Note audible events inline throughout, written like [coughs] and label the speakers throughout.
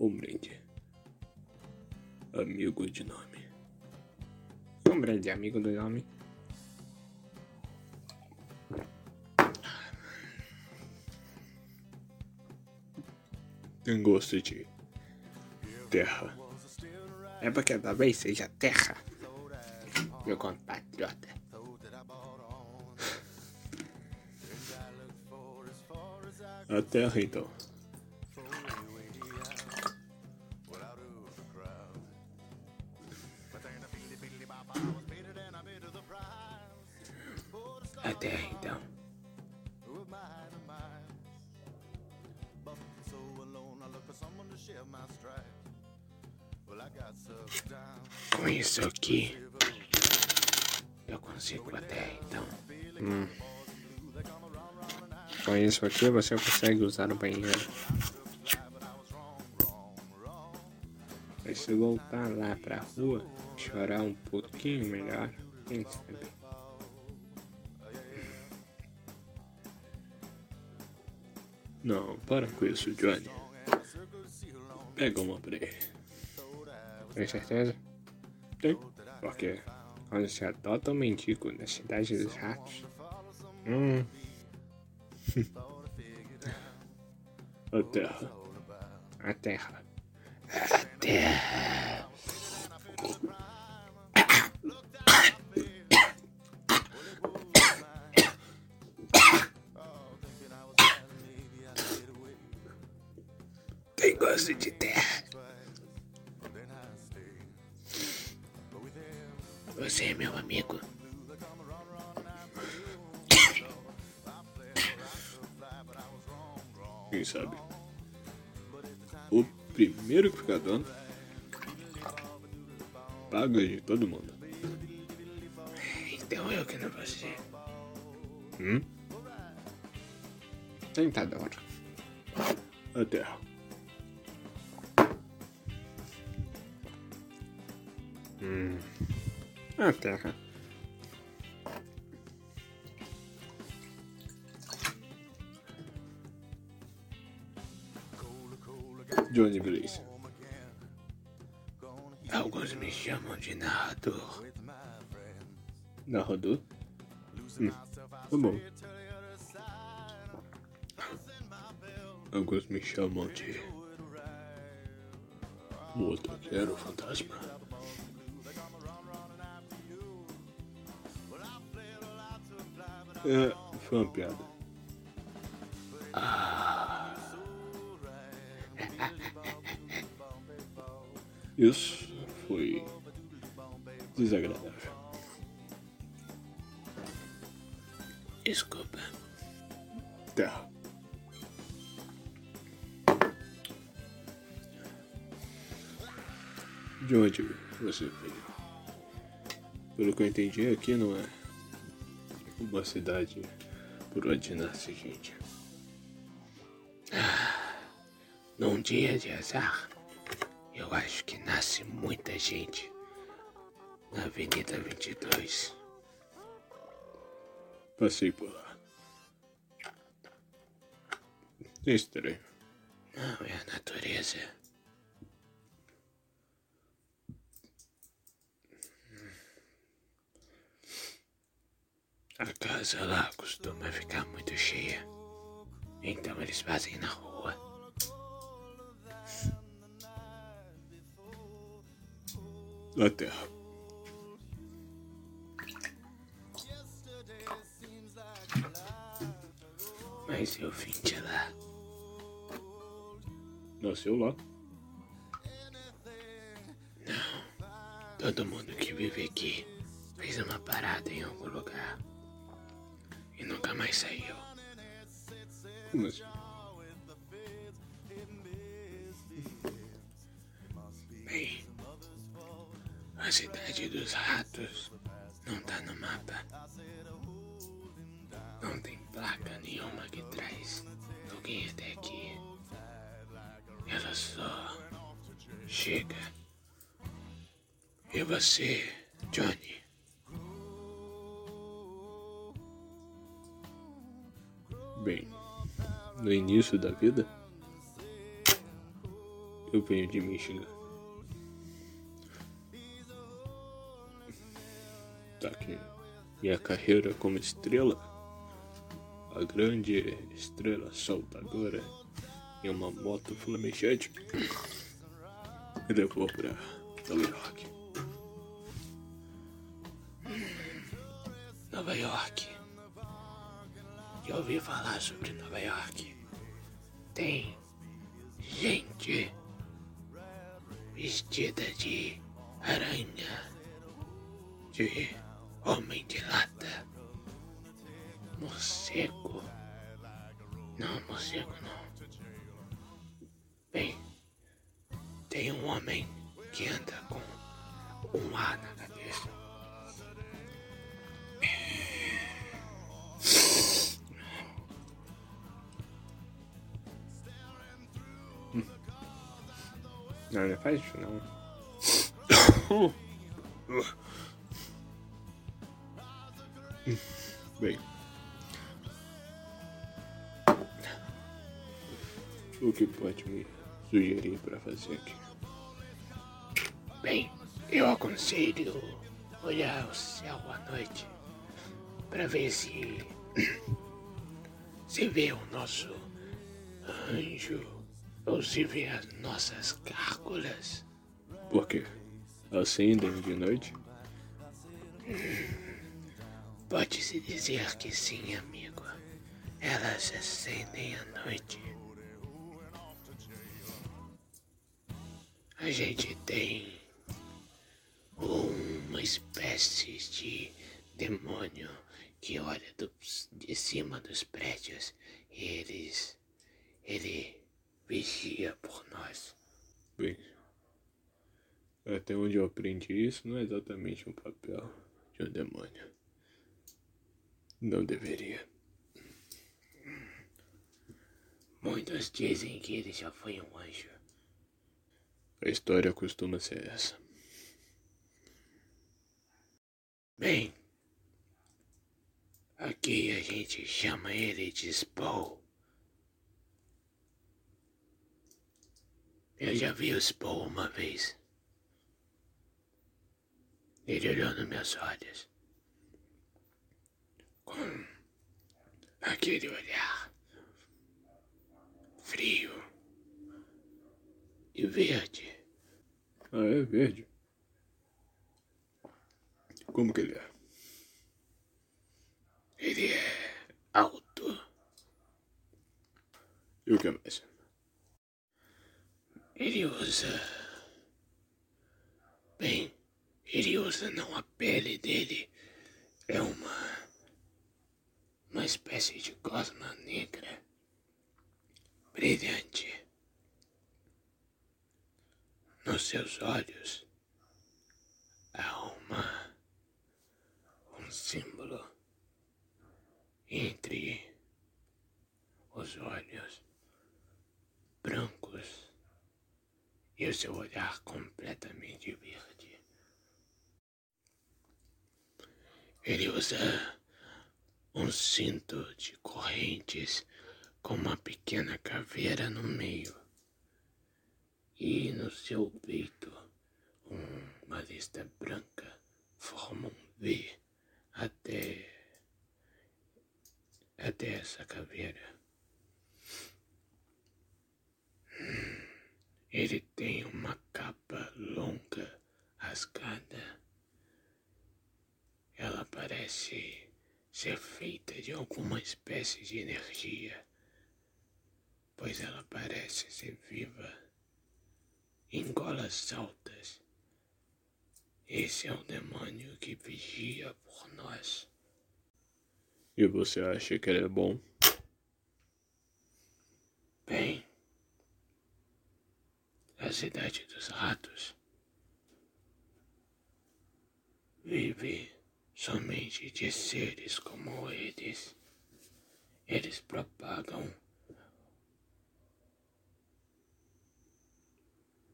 Speaker 1: Um brinde. Amigo de nome.
Speaker 2: Um brinde, amigo do nome.
Speaker 1: Tem gosto de terra.
Speaker 2: É porque talvez seja terra, meu compatriota.
Speaker 1: A terra então.
Speaker 2: A terra então. Com isso aqui, eu consigo a terra então. Hum. Com isso aqui você consegue usar o banheiro. Mas se voltar lá pra rua, chorar um pouquinho melhor, quem sabe?
Speaker 1: Não, para com isso, Johnny. Pega uma pra ele.
Speaker 2: Tem certeza?
Speaker 1: Tem? Porque
Speaker 2: Quando você adota um mendigo na cidade dos ratos. Hum, [laughs]
Speaker 1: a terra.
Speaker 2: a terra. A terra. [laughs] gosto de terra. Você é meu amigo.
Speaker 1: Quem sabe? O primeiro que ficar dando paga de todo mundo.
Speaker 2: Então eu que não você.
Speaker 1: Hum?
Speaker 2: Tentador.
Speaker 1: A terra.
Speaker 2: A terra.
Speaker 1: Johnny Blaze.
Speaker 2: Alguns me chamam de narrador.
Speaker 1: Narrador? Hum, tá bom. Alguns me chamam de. Motoqueiro fantasma. É, foi uma piada. Isso foi desagradável.
Speaker 2: Desculpa.
Speaker 1: Terra. De onde você veio? Pelo que eu entendi, aqui não é uma cidade por onde nasce gente.
Speaker 2: Num dia de azar, eu acho que nasce muita gente na Avenida 22.
Speaker 1: Passei por lá. Estranho.
Speaker 2: Não é a natureza. A casa lá costuma ficar muito cheia. Então eles fazem na rua.
Speaker 1: A terra.
Speaker 2: Mas eu vim de lá.
Speaker 1: Nasceu lá.
Speaker 2: Todo mundo que vive aqui fez uma parada em algum lugar. Mais saiu.
Speaker 1: Assim?
Speaker 2: Bem, a cidade dos ratos não tá no mapa. Não tem placa nenhuma que traz alguém até aqui. Ela só chega. E você, Johnny?
Speaker 1: No início da vida, Eu venho de Michigan. Tá aqui. Minha carreira como estrela. A grande estrela saltadora em uma moto flamejante me levou pra Nova York.
Speaker 2: Nova York. Já ouvi falar sobre Nova York. Tem gente vestida de aranha, de homem de lata, morcego. Não, morcego não. Bem, tem um homem que anda com um ar na cabeça.
Speaker 1: Não, não faz isso não. [coughs] Bem. O que pode me sugerir para fazer aqui?
Speaker 2: Bem, eu aconselho olhar o céu à noite para ver se [coughs] se vê o nosso anjo vê as nossas gárgulas.
Speaker 1: Por quê? Acendem de noite?
Speaker 2: Pode-se dizer que sim, amigo. Elas acendem à noite. A gente tem uma espécie de demônio que olha do- de cima dos prédios e eles. ele vigia por nós.
Speaker 1: Bem. Até onde eu aprendi isso não é exatamente um papel de um demônio. Não deveria.
Speaker 2: Muitos dizem que ele já foi um anjo.
Speaker 1: A história costuma ser essa.
Speaker 2: Bem, aqui a gente chama ele de Spo. Eu já vi o Spo uma vez. Ele olhou nos meus olhos. Com aquele olhar frio e verde.
Speaker 1: Ah, é verde. Como que ele é?
Speaker 2: Ele é alto.
Speaker 1: E o que mais?
Speaker 2: Ele usa. Bem, ele usa não a pele dele. É uma. Uma espécie de gosma negra. Brilhante. Nos seus olhos há uma. Um símbolo entre os olhos e o seu olhar completamente verde. Ele usa um cinto de correntes com uma pequena caveira no meio. E no seu peito, um- uma lista branca forma um V até. até essa caveira. Ele tem uma capa longa, rasgada. Ela parece ser feita de alguma espécie de energia, pois ela parece ser viva, em golas altas. Esse é o demônio que vigia por nós.
Speaker 1: E você acha que ele é bom?
Speaker 2: Bem, a cidade dos ratos vive somente de seres como eles. Eles propagam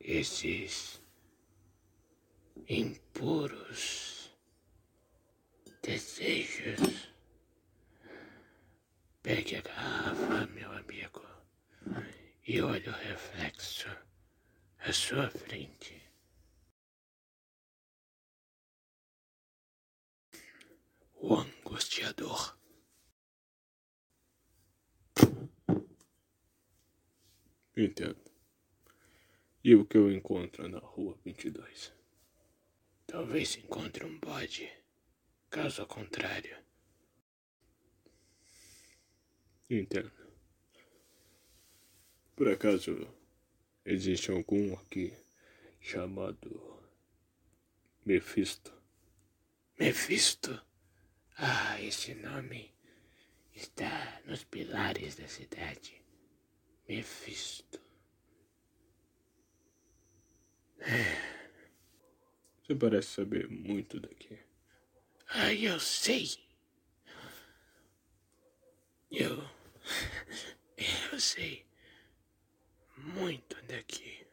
Speaker 2: esses impuros desejos. Pegue a garrafa, meu amigo, e olhe o reflexo sua frente. O angustiador.
Speaker 1: Entendo. E o que eu encontro na rua 22?
Speaker 2: Talvez encontre um bode. Caso contrário.
Speaker 1: Entendo. Por acaso existe algum aqui chamado Mephisto?
Speaker 2: Mephisto? Ah, esse nome está nos pilares da cidade. Mephisto.
Speaker 1: Você parece saber muito daqui.
Speaker 2: Ah, eu sei. Eu. [laughs] Eu sei muito daqui.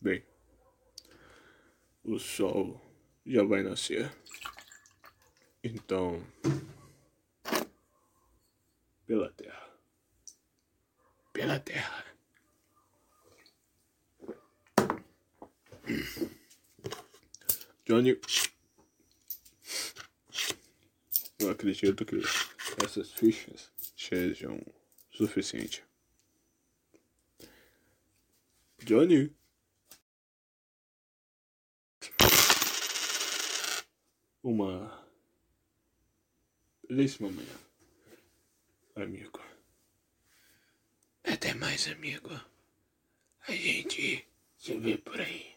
Speaker 1: Bem, o sol já vai nascer. Então, pela terra.
Speaker 2: Pela terra.
Speaker 1: Johnny, eu acredito que essas fichas sejam suficientes. Johnny. Uma belíssima manhã, amigo.
Speaker 2: Até mais, amigo. A gente se vê por aí.